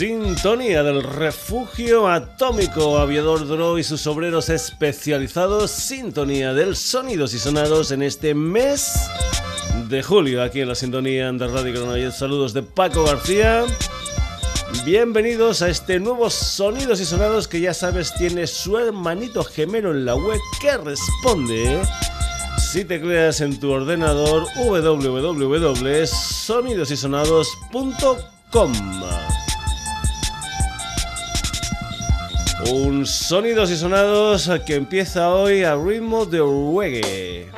Sintonía del refugio atómico Aviador Dro y sus obreros especializados. Sintonía del sonidos y sonados en este mes de julio aquí en la sintonía de Radio Granollers. Saludos de Paco García. Bienvenidos a este nuevo Sonidos y Sonados que ya sabes tiene su hermanito gemelo en la web que responde si te creas en tu ordenador www.sonidosysonados.com. Un sonidos y sonados que empieza hoy a ritmo de reggae.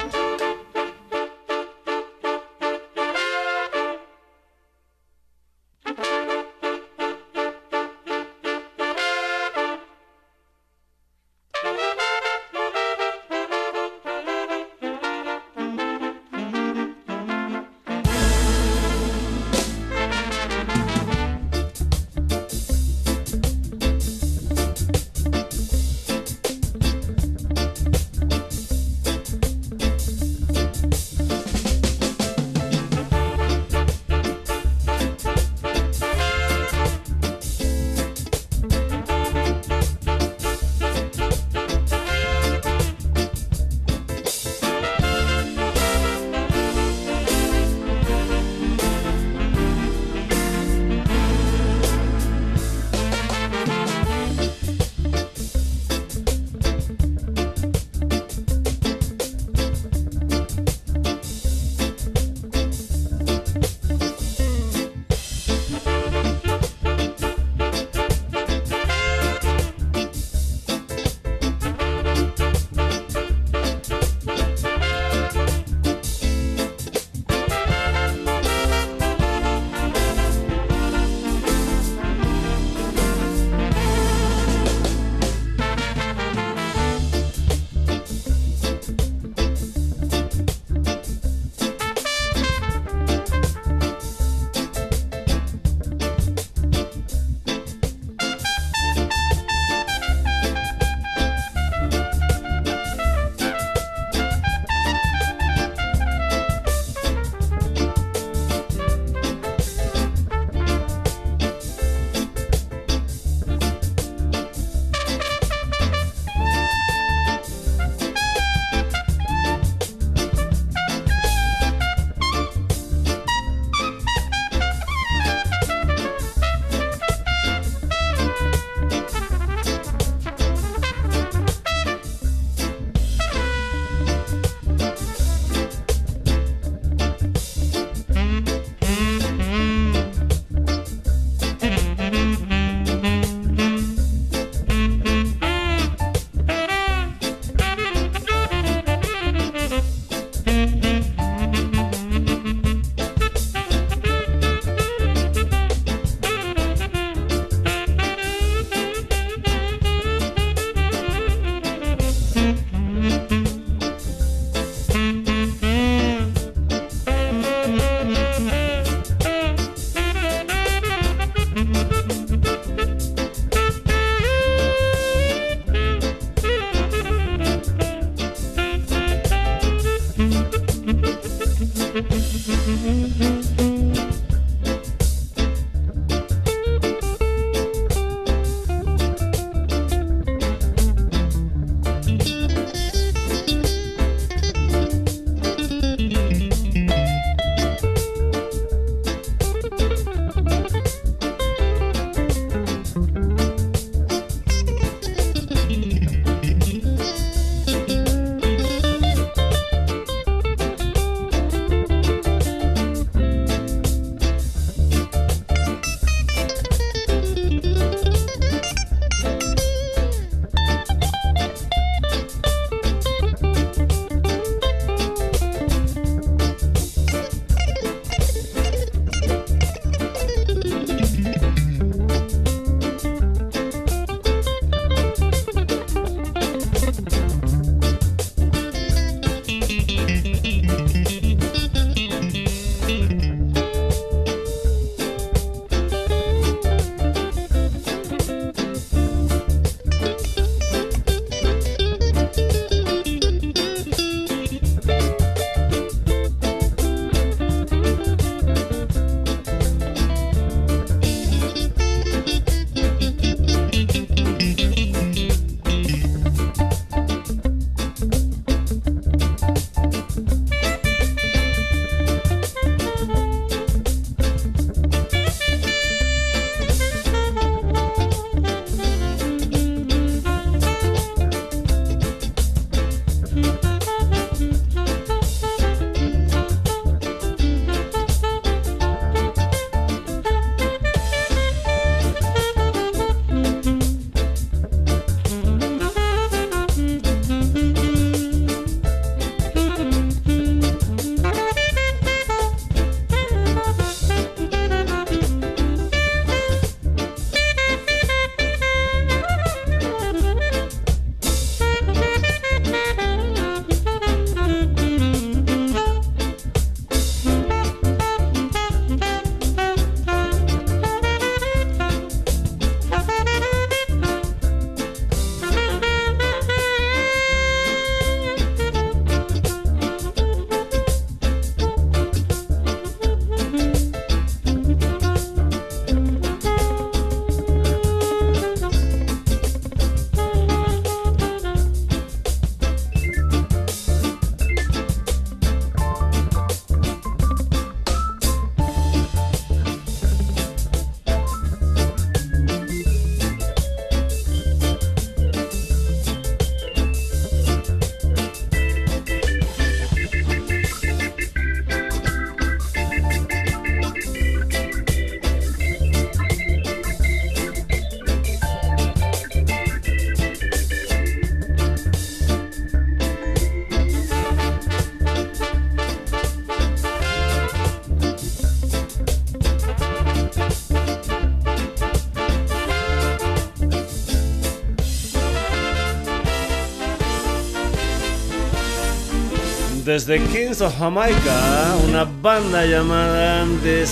Desde Kings of Jamaica, una banda llamada The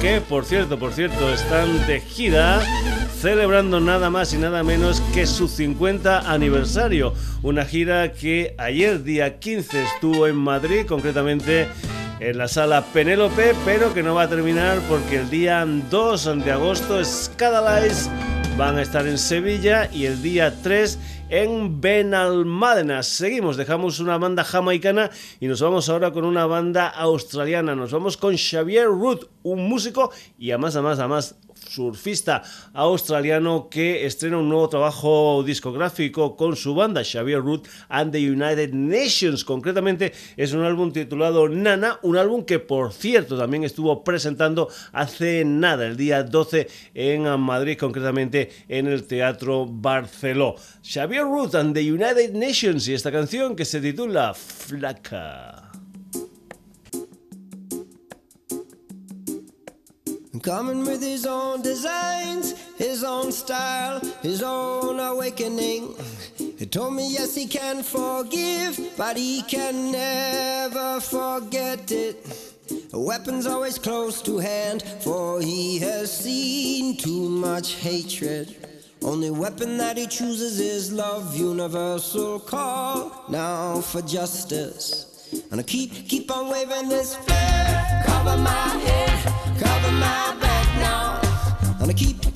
que por cierto, por cierto, están de gira celebrando nada más y nada menos que su 50 aniversario. Una gira que ayer día 15 estuvo en Madrid, concretamente en la sala Penélope, pero que no va a terminar porque el día 2 de agosto Scatolites van a estar en Sevilla y el día 3 en Benalmádena. Seguimos, dejamos una banda jamaicana y nos vamos ahora con una banda australiana. Nos vamos con Xavier Root, un músico y además, además, además surfista australiano que estrena un nuevo trabajo discográfico con su banda Xavier Root and the United Nations. Concretamente es un álbum titulado Nana, un álbum que por cierto también estuvo presentando hace nada, el día 12 en Madrid, concretamente en el Teatro Barceló. Xavier Root and the United Nations y esta canción que se titula Flaca. Coming with his own designs, his own style, his own awakening. He told me, yes, he can forgive, but he can never forget it. Weapon's always close to hand, for he has seen too much hatred. Only weapon that he chooses is love, universal call now for justice. And I keep, keep on waving this flag, cover my head, cover my back now. And I keep,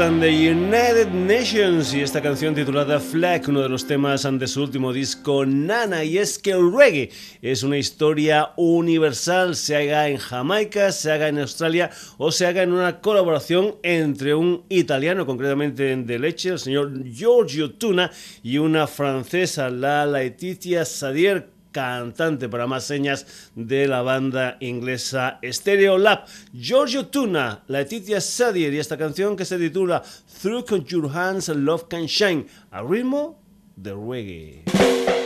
and the United Nations y esta canción titulada Flag, uno de los temas de su último disco Nana, y es que el reggae es una historia universal, se haga en Jamaica, se haga en Australia o se haga en una colaboración entre un italiano, concretamente de leche, el señor Giorgio Tuna, y una francesa, la Laetitia Sadier cantante para más señas de la banda inglesa Stereo Lab. Giorgio Tuna, Letitia Sadier y esta canción que se titula Through Your Hands Love Can Shine, a ritmo de reggae.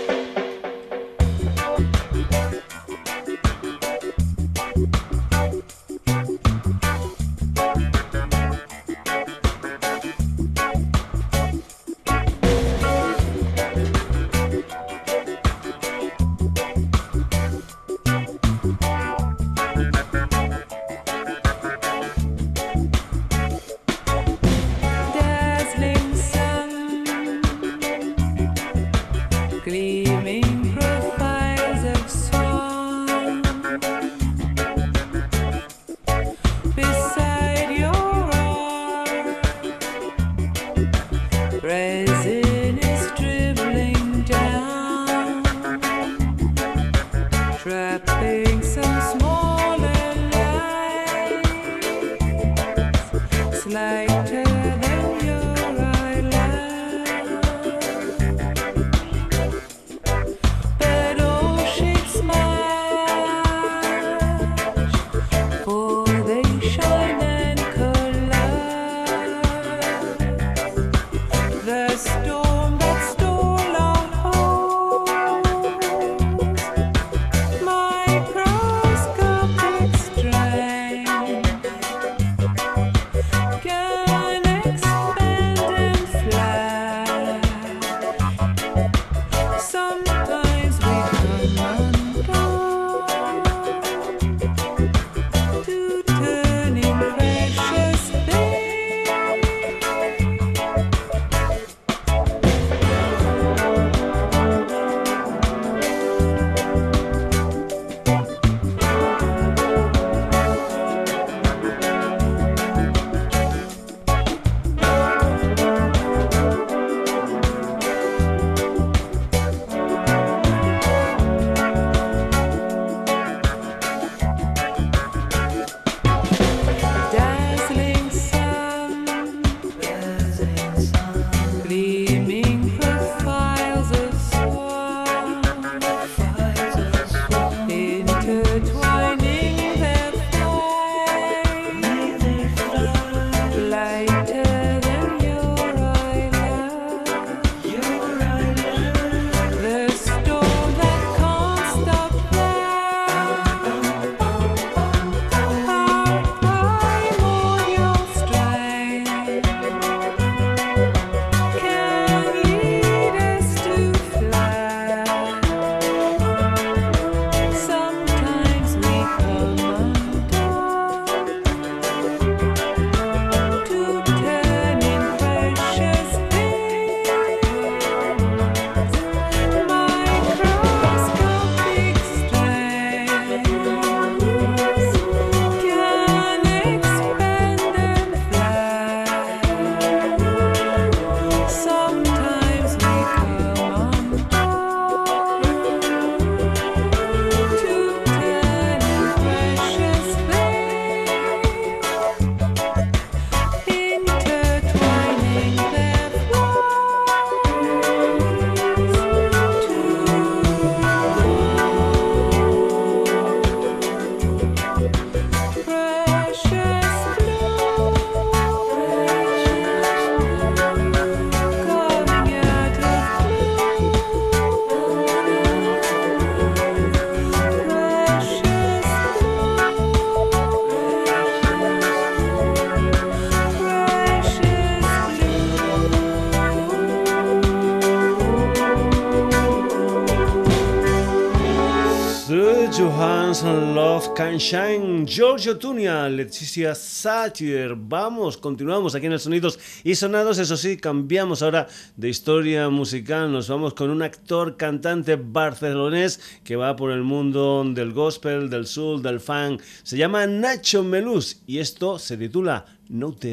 Love Can Shine, Giorgio Tunia, Leticia Satir. Vamos, continuamos aquí en el Sonidos y Sonados. Eso sí, cambiamos ahora de historia musical. Nos vamos con un actor, cantante barcelonés que va por el mundo del gospel, del soul, del funk. Se llama Nacho Melús y esto se titula No Te.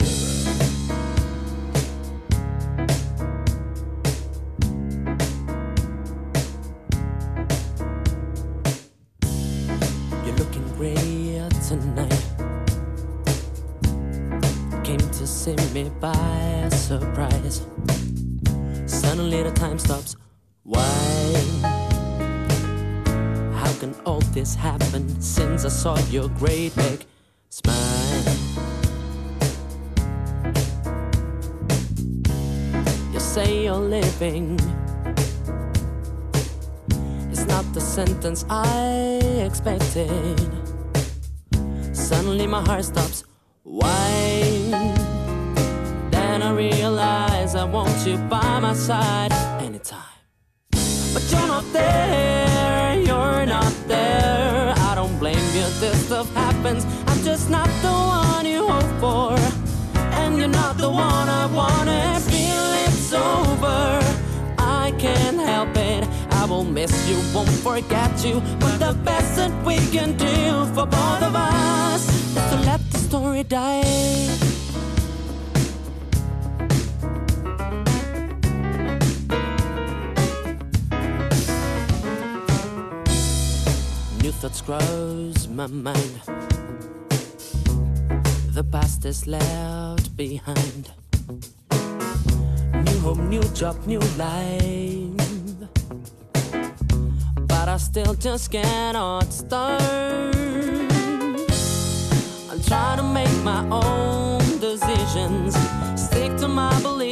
By surprise. Suddenly the time stops. Why? How can all this happen since I saw your great big smile? You say you're living. It's not the sentence I expected. Suddenly my heart stops. Why? Then I realize I want you by my side anytime. But you're not there, you're not there. I don't blame you, this stuff happens. I'm just not the one you hope for. And you're not the one I wanted. Feel it's over. I can't help it. I will miss you, won't forget you. But the best that we can do for both of us is to let the story die. New thoughts cross my mind. The past is left behind. New home, new job, new life. But I still just cannot start. I'm trying to make my own decisions, stick to my beliefs,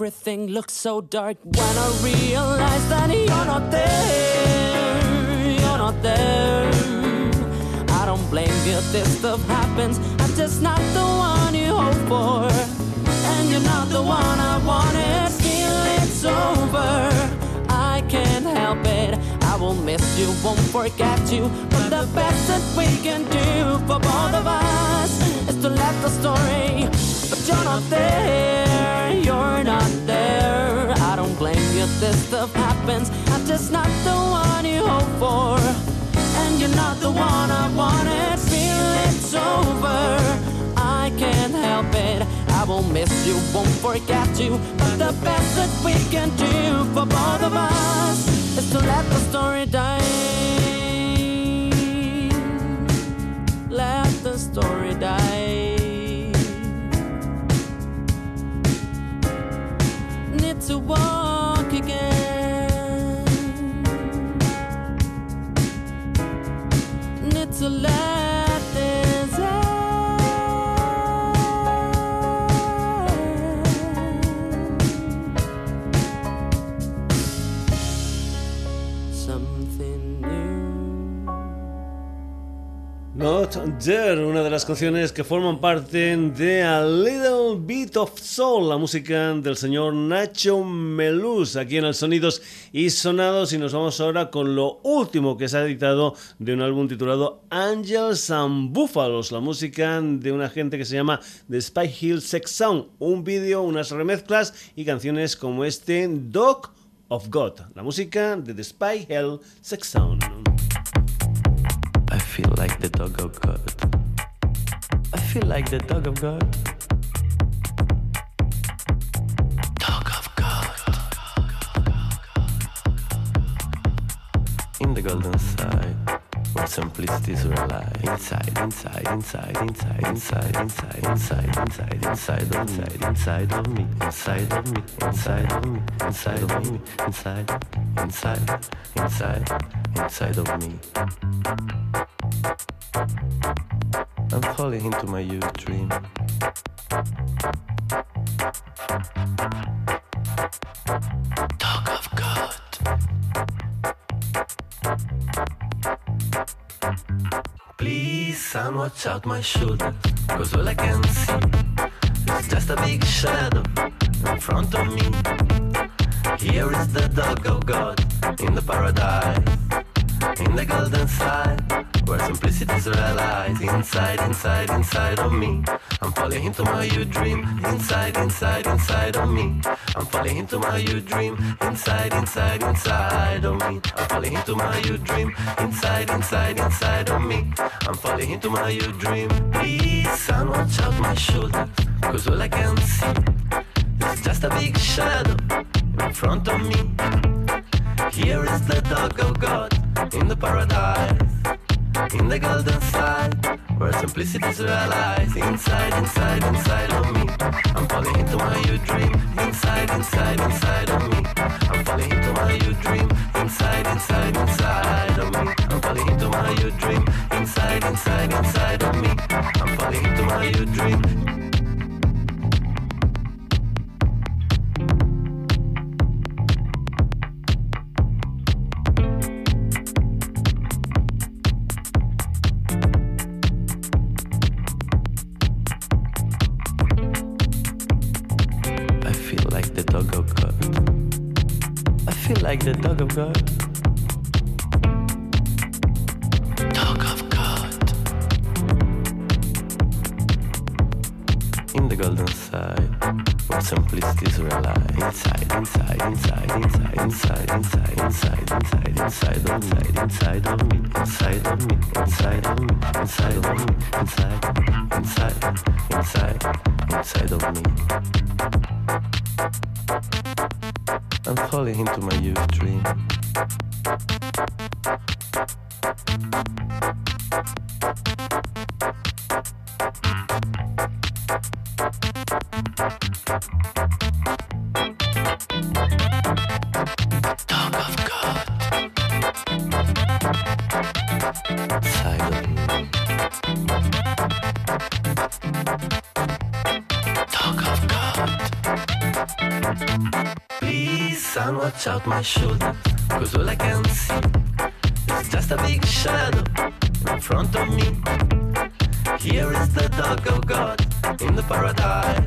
everything looks so dark when I realize that you're not there. You're not there. I don't blame you, this stuff happens. I'm just not the one you hope for. And you're not the one I wanted. Feel it's over. I can't help it. I will miss you, won't forget you. But the best that we can do for both of us to let the story. But you're not there, you're not there. I don't blame you, this stuff happens. I'm just not the one you hope for. And you're not the one I wanted. Feel it's over. I can't help it. I will miss you, won't forget you. But the best that we can do for both of us is to let the story die. Let the story die. to walk again. It's a Not There, una de las canciones que forman parte de A Little Bit of Soul, la música del señor Nacho Melús, aquí en el Sonidos y Sonados. Y nos vamos ahora con lo último que se ha editado de un álbum titulado Angels and Buffaloes, la música de una gente que se llama The Spy Hill Sex Sound, un vídeo, unas remezclas y canciones como este Dog of God, la música de The Spy Hill Sex Sound. I feel like the dog of God. I feel like the dog of God. Dog of God. In the golden side, where simplicities realize. Inside, inside, inside, inside, inside, inside, inside, inside, inside of inside of me, inside of me, inside of me, inside of me, inside, inside, inside, inside of me. I'm falling into my youth dream. Dog of God. Please, son, watch out my shoulder. Cause all I can see is just a big shadow in front of me. Here is the dog of God in the paradise, in the golden side, where simplicity is realized. Inside, inside, inside of me. I'm falling into my you dream. Inside, inside, inside of me. I'm falling into my you dream. Inside, inside, inside of me. I'm falling into my you dream. Inside, inside, inside of me. I'm falling into my you dream. Please, son, watch out my shoulder. Cause all I can see is just a big shadow in front of me. Here is the dog of God in the paradise, in the golden side, where simplicity is realized. Inside, inside, inside of me, I'm falling into my you dream. Inside, inside, inside, inside of me. I'm falling into my you dream, inside, inside, inside of me. I'm falling into my you dream, inside, inside, inside of me. I'm falling into my you dream. Please, son, watch out my shoulder. Cause all I can see a big shadow in front of me. Here is the dog of God in the paradise,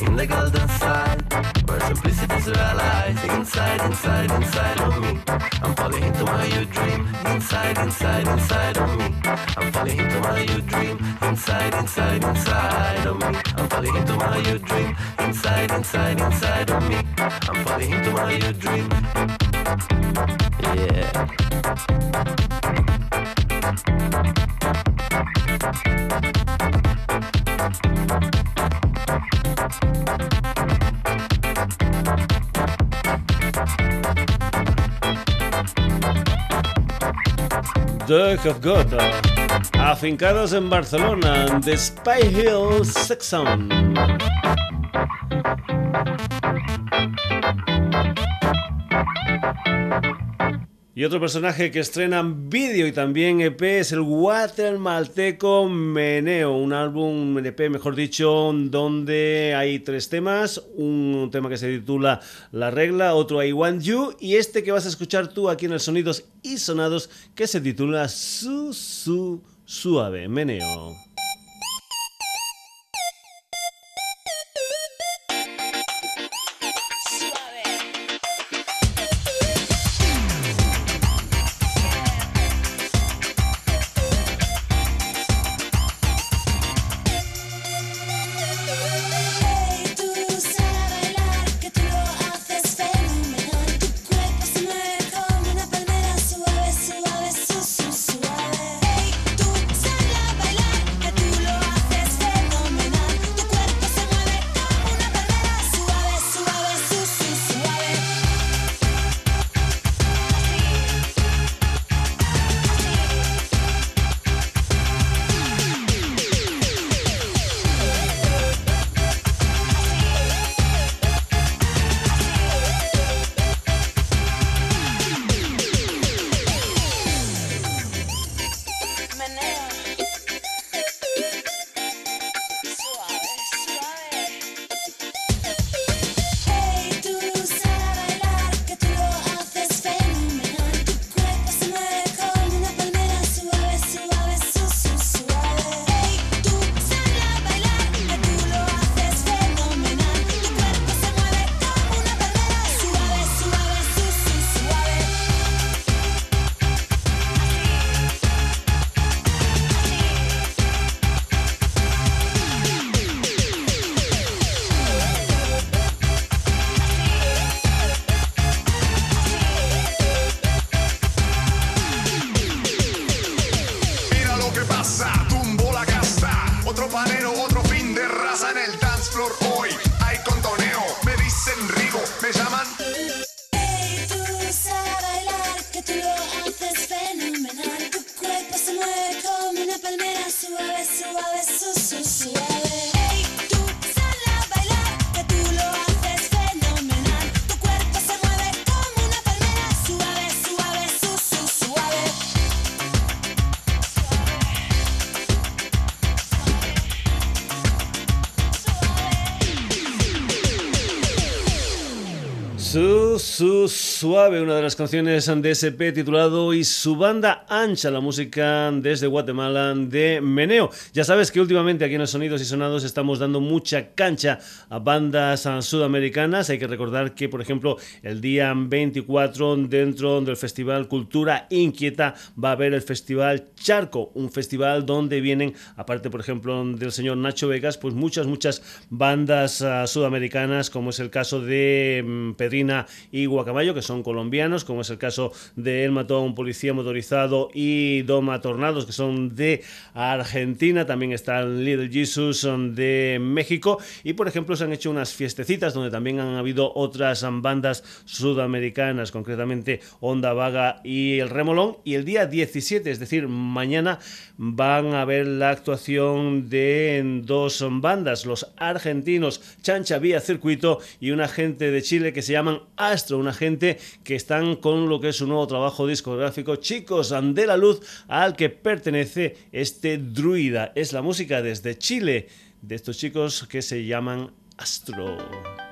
in the golden side, where simplicity is realized. Inside, inside, inside of me. I'm falling into my you dream. Inside, inside, inside of me. I'm falling into my you dream. Inside, inside, inside of me. I'm falling into my you dream. Inside, inside, inside of me. I'm falling into my dream. Yeah. Dog of God. Afincados en Barcelona, The Spy Hill Saxon. Y otro personaje que estrena vídeo y también EP es el guatemalteco Meneo, un álbum EP, mejor dicho, donde hay tres temas, un tema que se titula La Regla, otro I Want You y este que vas a escuchar tú aquí en el Sonidos y Sonados que se titula Su Su Suave, Meneo. Suave, una de las canciones de SP titulado Y su banda ancha, la música desde Guatemala de Meneo. Ya sabes que últimamente aquí en los Sonidos y Sonados estamos dando mucha cancha a bandas sudamericanas. Hay que recordar que, por ejemplo, el día 24 dentro del Festival Cultura Inquieta va a haber el Festival Charco, un festival donde vienen, aparte, por ejemplo, del señor Nacho Vegas, pues muchas, muchas bandas ah, sudamericanas, como es el caso de mm, Pedrina y Guacamayo, que son colombianos, como es el caso de El Matón, Policía Motorizado y Doma Tornados, que son de Argentina. También está Little Jesus son de México. Y, por ejemplo, se han hecho unas fiestecitas donde también han habido otras bandas sudamericanas, concretamente Onda Vaga y El Remolón. Y el día 17, es decir, mañana, van a ver la actuación de dos bandas, los argentinos Chancha Vía Circuito y una gente de Chile que se llaman Astro, una gente que están con lo que es su nuevo trabajo discográfico, Chicos de la Luz, al que pertenece este druida. Es la música desde Chile de estos chicos que se llaman Astro.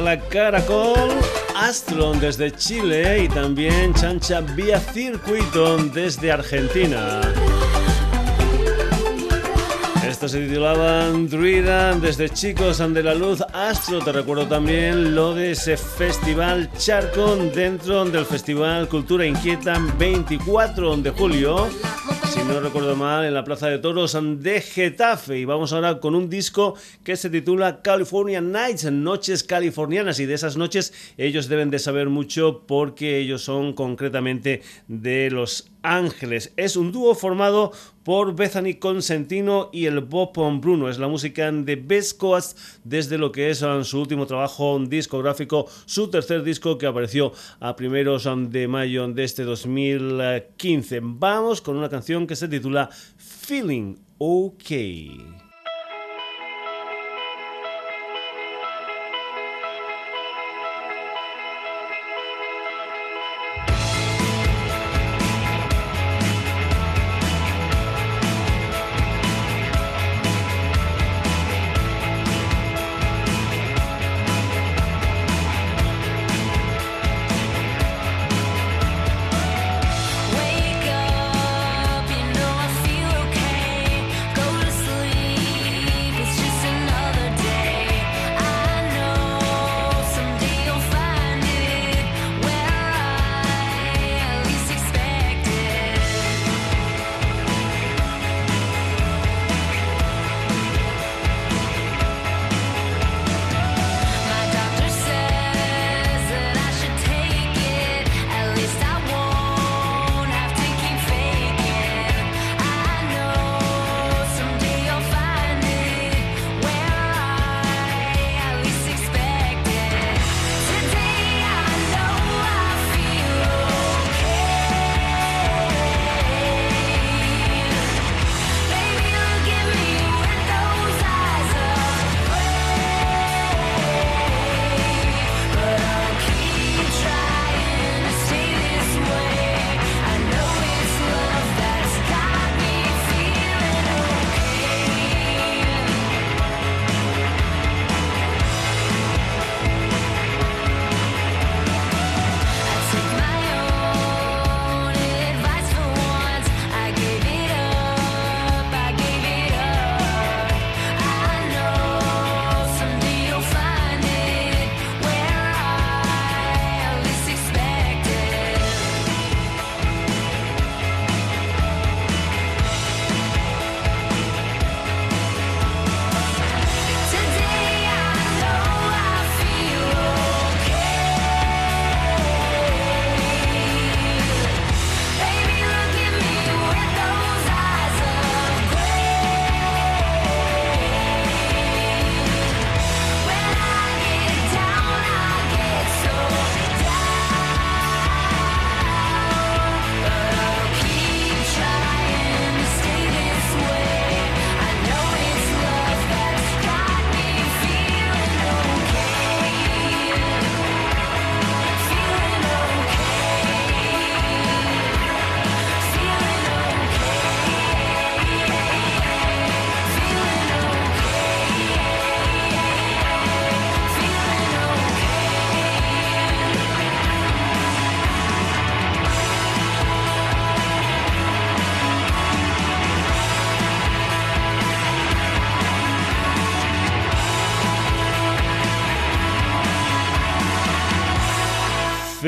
La Caracol, Astron desde Chile y también Chancha Vía Circuito desde Argentina. Esto se titulaba Druida desde Chicos de la Luz Astro. Te recuerdo también lo de ese festival Charco dentro del Festival Cultura Inquieta 24 de julio. No recuerdo mal, en la Plaza de Toros de Getafe. Y vamos ahora con un disco que se titula California Nights, Noches Californianas. Y de esas noches ellos deben de saber mucho porque ellos son concretamente de Los Ángeles. Es un dúo formado por Bethany Consentino y el Bob Bruno. Es la música de Best Coast desde lo que es um, su último trabajo discográfico, su tercer disco que apareció a primeros um, de mayo de este 2015. Vamos con una canción que se titula Feeling Okay.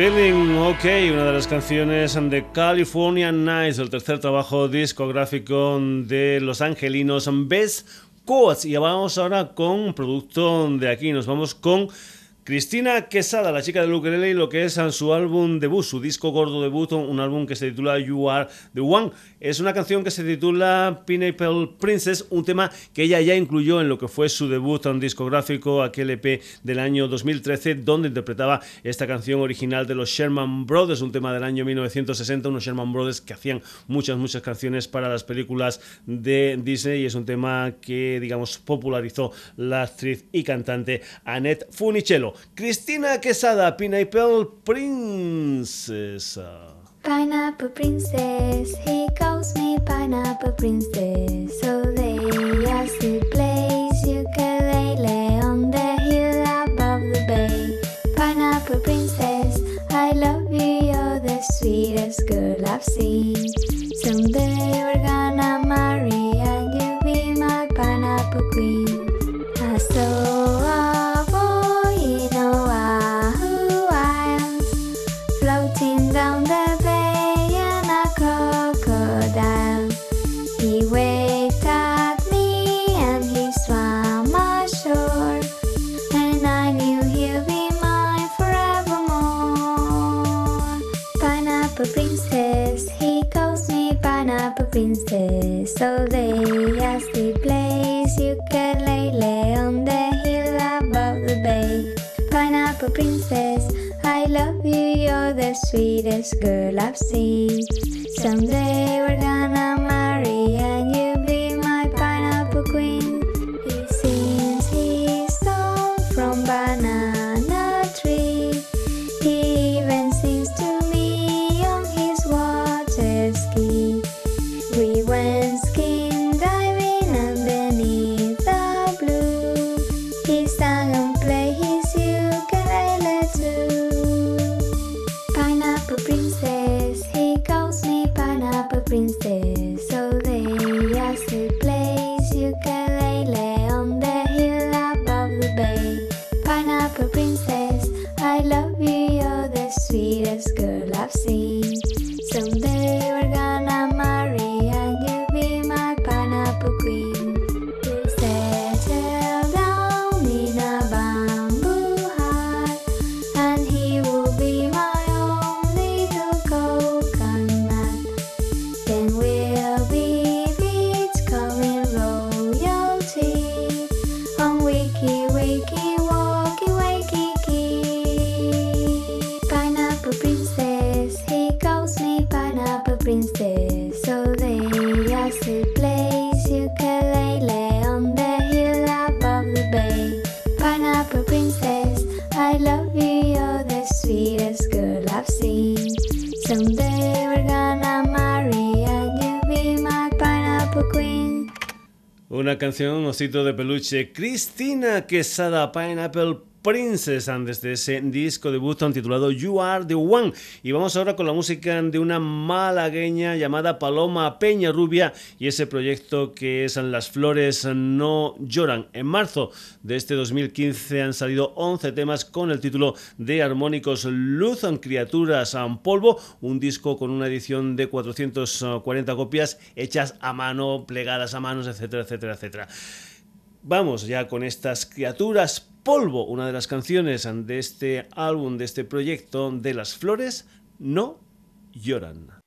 Feeling OK, una de las canciones de California Nights, el tercer trabajo discográfico de los angelinos Best Coats. Y vamos ahora con un producto de aquí, nos vamos con Cristina Quesada, la chica del ukelele, y lo que es su álbum debut, su disco gordo debut, un álbum que se titula You Are the One. Es una canción que se titula Pineapple Princess, un tema que ella ya incluyó en lo que fue su debut en discográfico, aquel EP del año 2013, donde interpretaba esta canción original de los Sherman Brothers, un tema del año 1960, unos Sherman Brothers que hacían muchas, muchas canciones para las películas de Disney y es un tema que, digamos, popularizó la actriz y cantante Annette Funicello. Cristina Quesada, Pineapple Princess. Pineapple princess, he calls me pineapple princess. So lay to place you ukulele on the hill above the bay. Pineapple princess, I love you, you're the sweetest girl I've seen. Someday. Place you can lay, lay on the hill above the bay. Pineapple princess, I love you, you're the sweetest girl I've seen. Someday we're gonna marry canción, osito de peluche, Cristina Quesada, Pineapple Princess, desde ese disco debut titulado You Are the One. Y vamos ahora con la música de una malagueña llamada Paloma Peña Rubia y ese proyecto que es Las Flores No Lloran. En marzo de este 2015 han salido 11 temas con el título de Armónicos Luz, Criaturas en Polvo, un disco con una edición de 440 copias hechas a mano, plegadas a manos, etcétera, etcétera, etcétera. Vamos ya con estas criaturas polvo, una de las canciones de este álbum, de este proyecto de las flores, no lloran.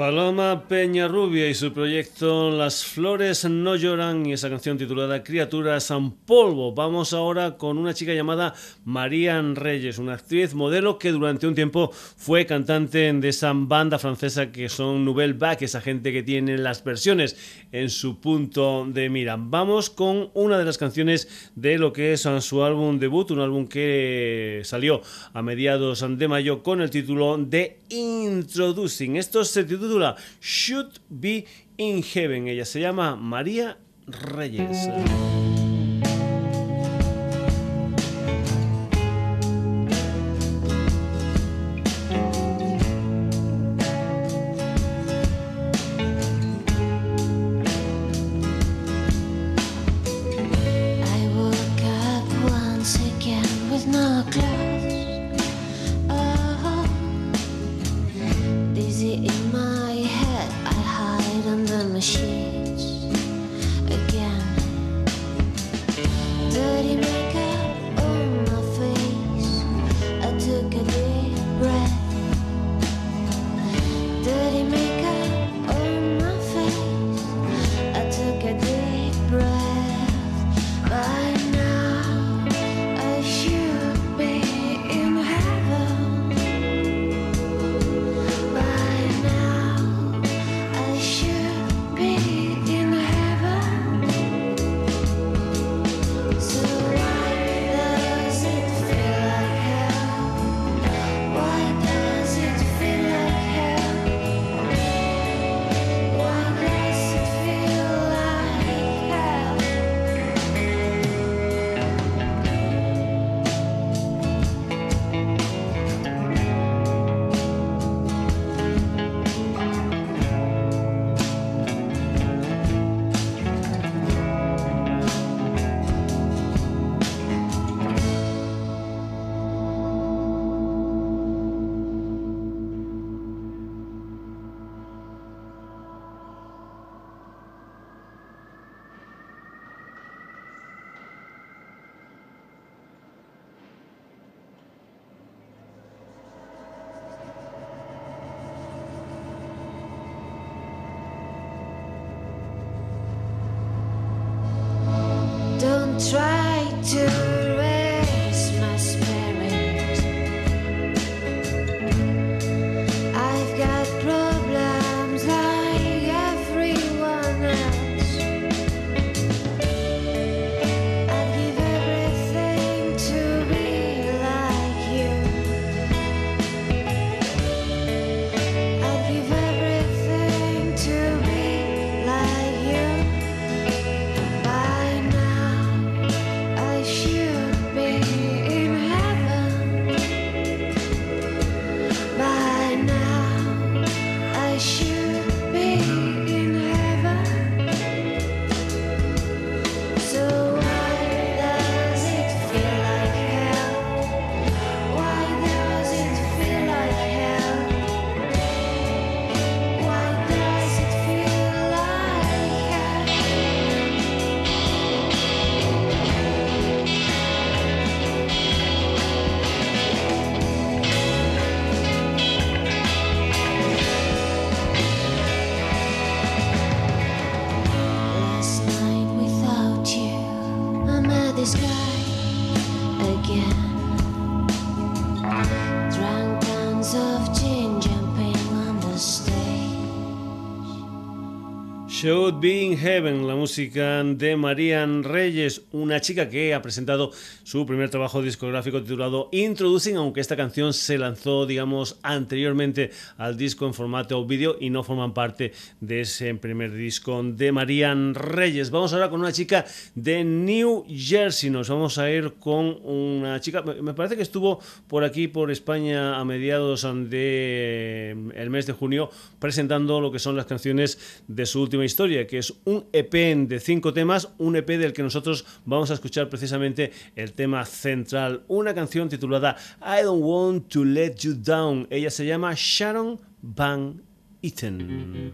Paloma Peñarrubia y su proyecto Las Flores No Lloran y esa canción titulada Criaturas San Polvo. Vamos ahora con una chica llamada Marian Reyes, una actriz modelo que durante un tiempo fue cantante de esa banda francesa que son Nouvelle Vague, esa gente que tiene las versiones en su punto de mira. Vamos con una de las canciones de lo que es su álbum debut, un álbum que salió a mediados de mayo con el título de Introducing. Esto se Should Be in Heaven. Ella se llama María Reyes. show Be in Heaven, la música de Marian Reyes, una chica que ha presentado su primer trabajo discográfico titulado Introducing, aunque esta canción se lanzó, digamos, anteriormente al disco en formato vídeo y no forman parte de ese primer disco de Marian Reyes. Vamos ahora con una chica de New Jersey, nos vamos a ir con una chica, me parece que estuvo por aquí, por España, a mediados de el mes de junio, presentando lo que son las canciones de su última historia, que es un EP de cinco temas, un EP del que nosotros vamos a escuchar precisamente el tema central, una canción titulada I Don't Want to Let You Down. Ella se llama Sharon Van Eaton.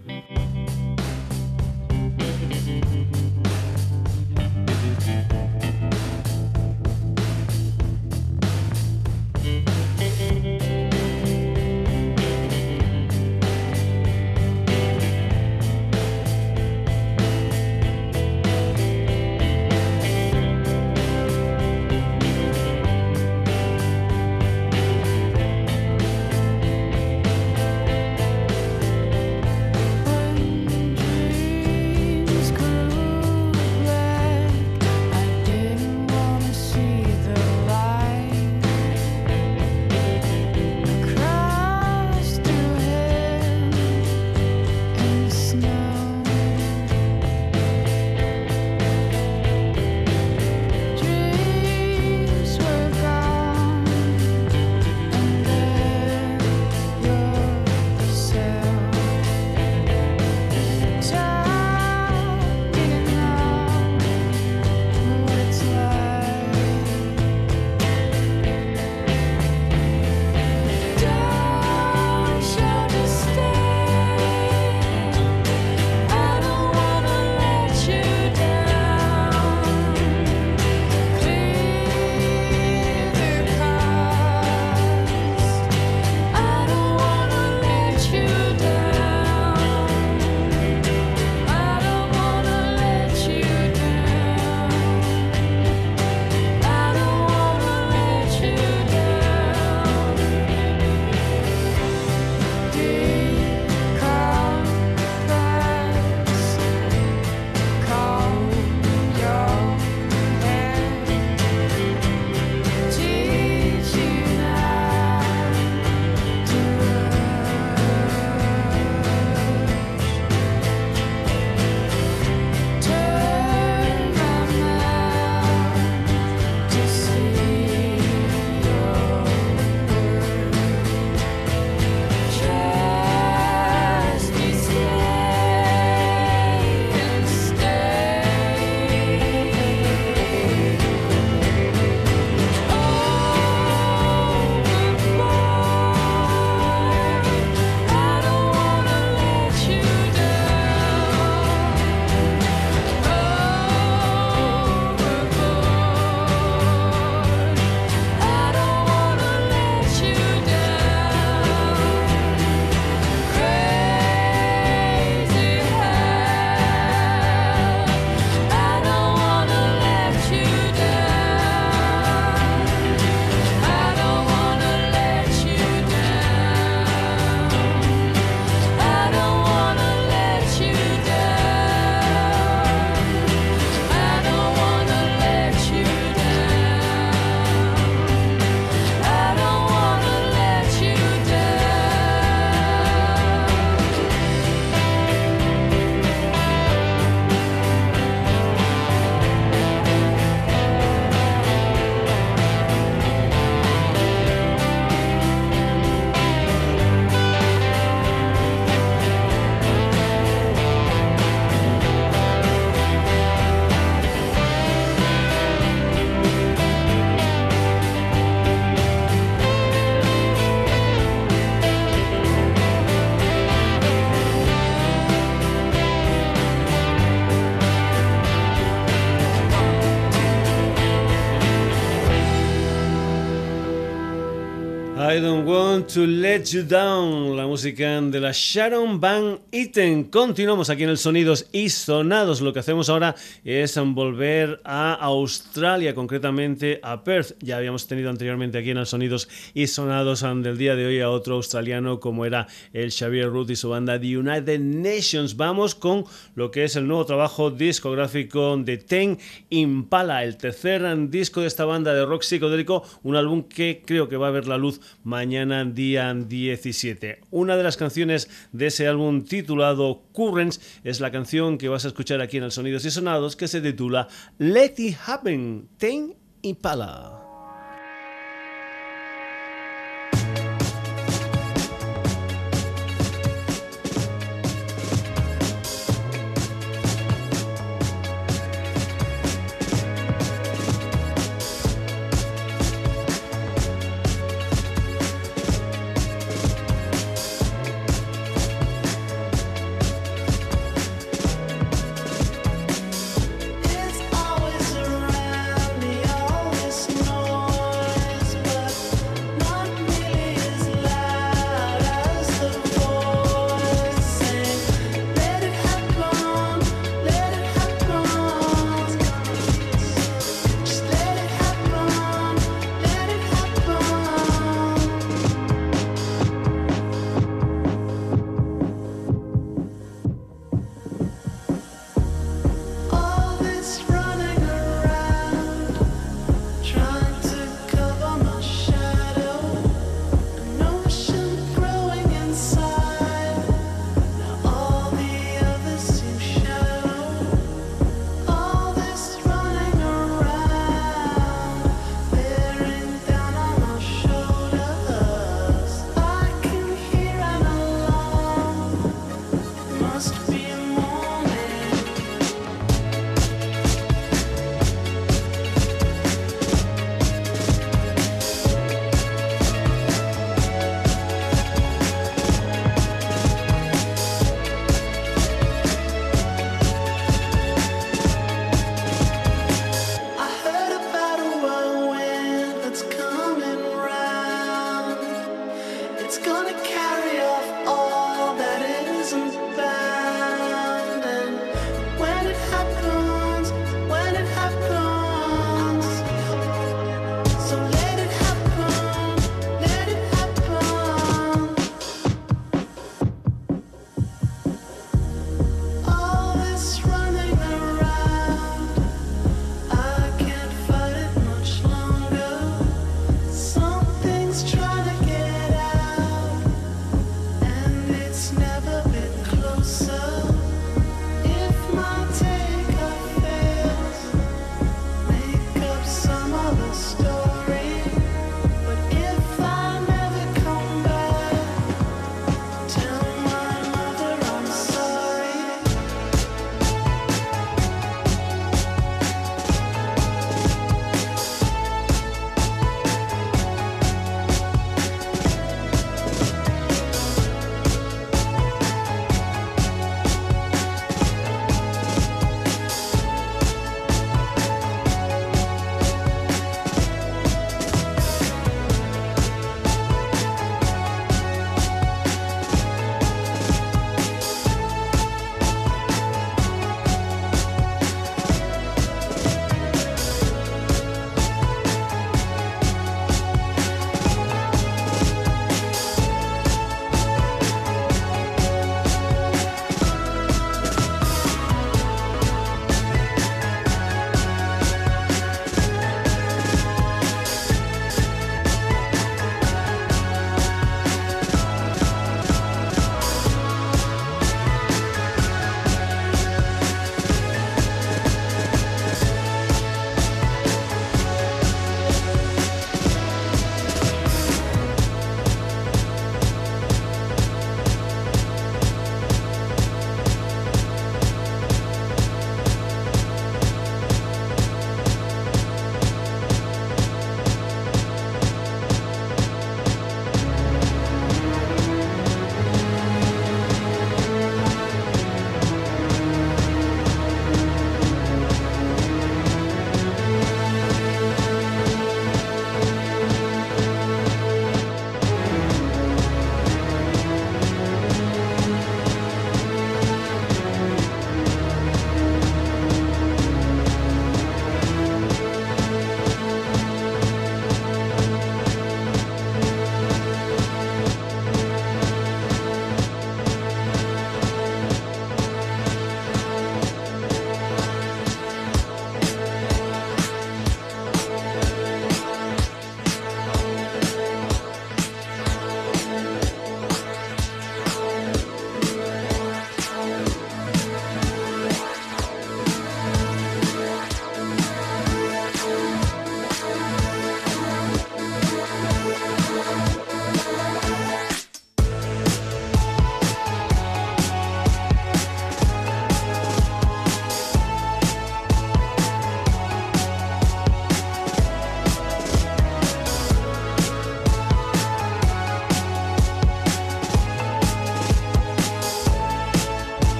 To let you down, música de la Sharon Van Eaton. Continuamos aquí en el Sonidos y Sonados. Lo que hacemos ahora es volver a Australia, concretamente a Perth. Ya habíamos tenido anteriormente aquí en el Sonidos y Sonados del día de hoy a otro australiano como era el Xavier Ruth y su banda The United Nations. Vamos con lo que es el nuevo trabajo discográfico de Ten Impala, el tercer disco de esta banda de rock psicodélico, un álbum que creo que va a ver la luz mañana día 17. Una de las canciones de ese álbum titulado Currents es la canción que vas a escuchar aquí en el Sonidos y Sonados que se titula Let It Happen, Ten Impala.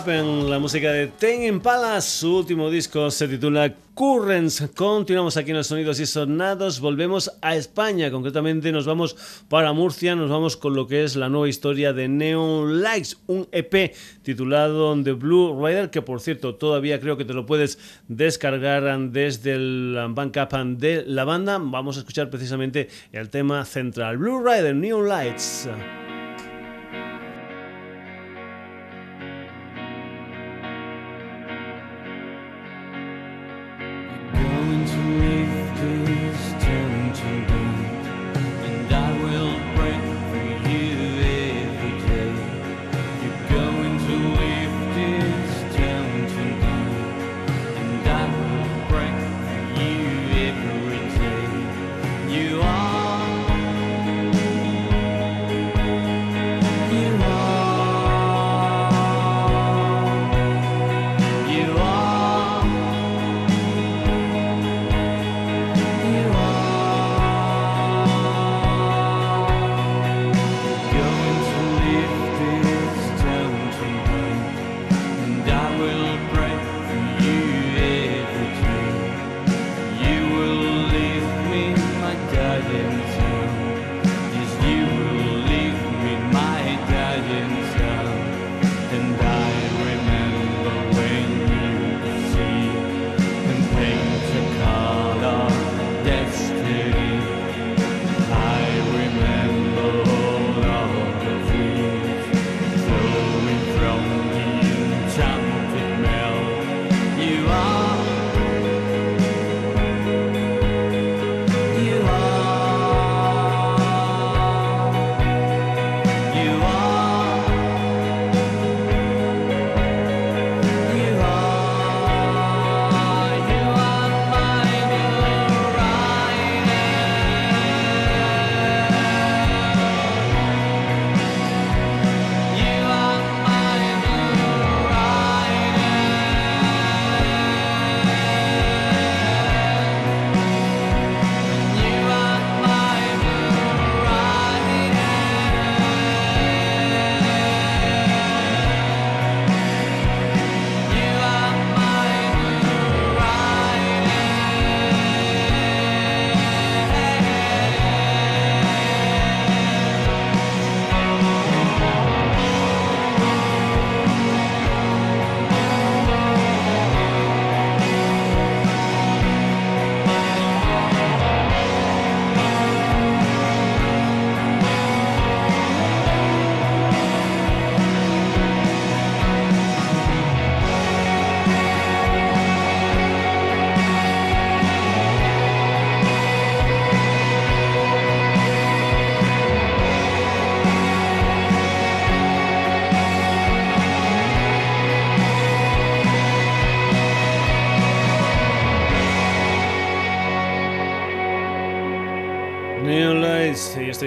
Happen, la música de Ten Impala, su último disco se titula Currents. Continuamos aquí en los sonidos y sonados, volvemos a España, concretamente nos vamos para Murcia, nos vamos con lo que es la nueva historia de Neon Lights, un EP titulado The Blue Rider, que por cierto todavía creo que te lo puedes descargar desde el Bandcamp de la banda. Vamos a escuchar precisamente el tema central, Blue Rider, Neon Lights.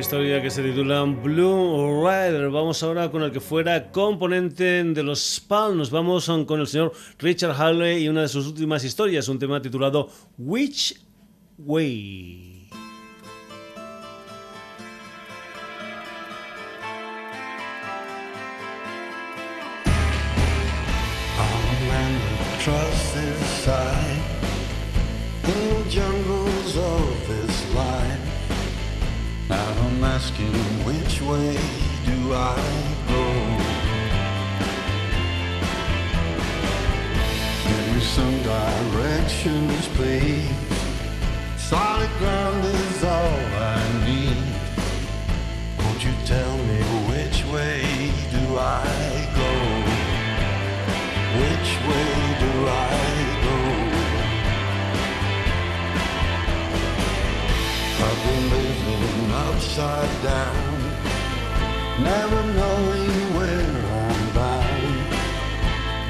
Historia que se titula Blue Rider. Vamos ahora con el que fuera componente de los Spal. Nos vamos con el señor Richard Halley y una de sus últimas historias, un tema titulado Which Way. Asking which way do I go? Give me some directions, please. Solid ground is all I need. Won't you tell me which way do I I've been living upside down, never knowing where I'm bound.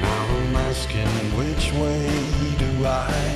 Now I'm asking which way do I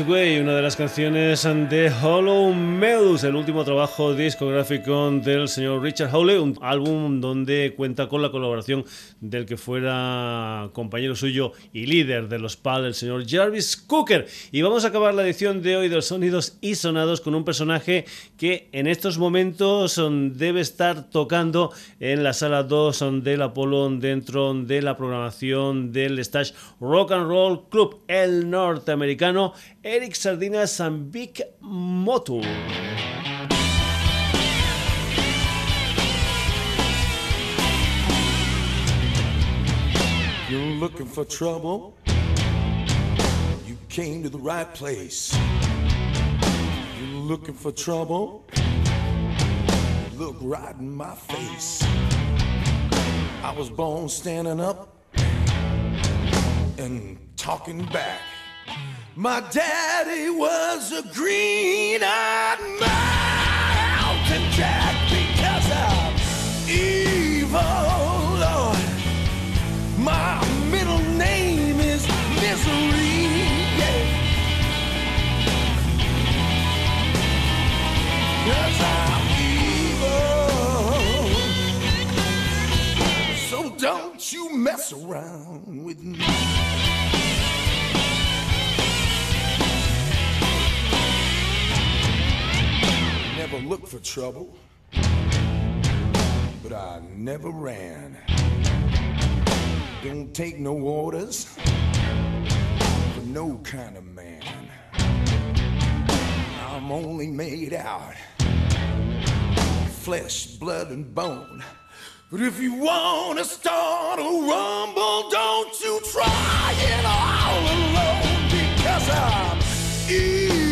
Una de las canciones de Hollow Meadows, el último trabajo discográfico del señor Richard Howley, un álbum donde cuenta con la colaboración del que fuera compañero suyo y líder de los PAL, el señor Jarvis Cooker. Y vamos a acabar la edición de hoy de los Sonidos y Sonados con un personaje que en estos momentos debe estar tocando en la sala 2 del Apolo dentro de la programación del Stash Rock and Roll Club, el norteamericano Eric Sardinas and Big Moto. You're looking for trouble? You came to the right place. You're looking for trouble? Look right in my face. I was born standing up and talking back. My daddy was a green-eyed mountain jack because I'm evil, Lord. My middle name is Misery. Yeah. Cause I'm evil. So don't you mess around with me. Never looked for trouble, but I never ran. Don't take no orders for no kind of man. I'm only made out flesh, blood, and bone. But if you wanna start a rumble, don't you try it all alone because I'm evil.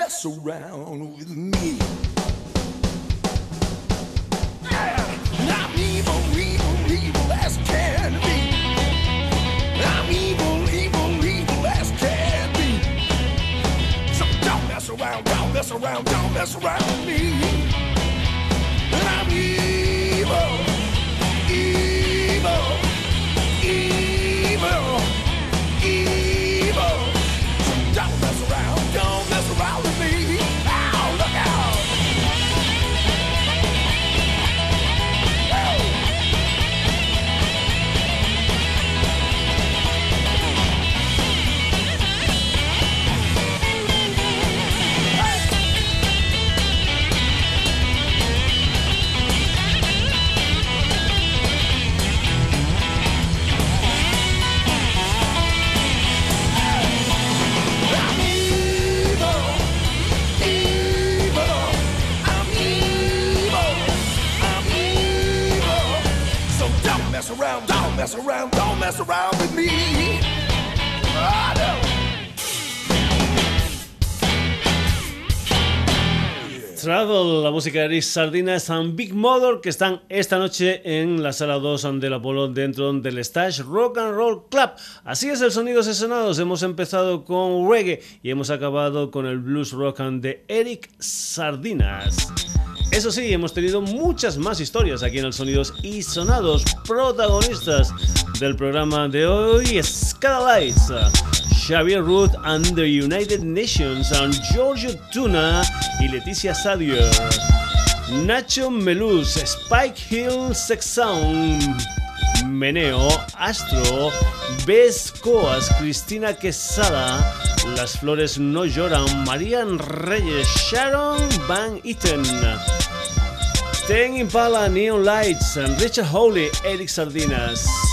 Mess around with me. I'm evil, evil, evil as can be. I'm evil, evil, evil as can be. So don't mess around, don't mess around, don't mess around with me. And I'm evil, música de Sardinas and Big Mother que están esta noche en la sala 2 del Apolo dentro del Stash Rock and Roll Club. Así es el Sonidos y Sonados. Hemos empezado con reggae y hemos acabado con el blues rock and de Eric Sardinas. Eso sí, hemos tenido muchas más historias aquí en el Sonidos y Sonados. Protagonistas del programa de hoy, Scatalites, Xavier Root and the United Nations, and Giorgio Tuna y Leticia Sadier. Nacho Meluz, Spike Hill Sex Meneo, Astro, Bes Coas, Cristina Quesada, Las Flores No Lloran, Marian Reyes, Sharon Van Eaton. Sting Impala, Neon Lights, Richard Howley, Eric Sardinas.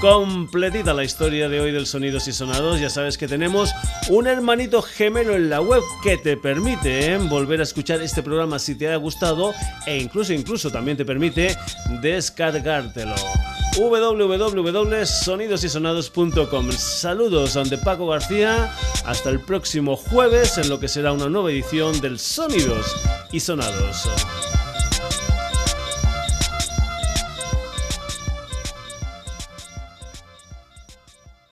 Completita la historia de hoy del Sonidos y Sonados. Ya sabes que tenemos un hermanito gemelo en la web que te permite ¿eh? volver a escuchar este programa si te ha gustado e incluso, incluso también te permite descargártelo www.sonidosysonados.com Saludos de Paco García, hasta el próximo jueves en lo que será una nueva edición del Sonidos y Sonados.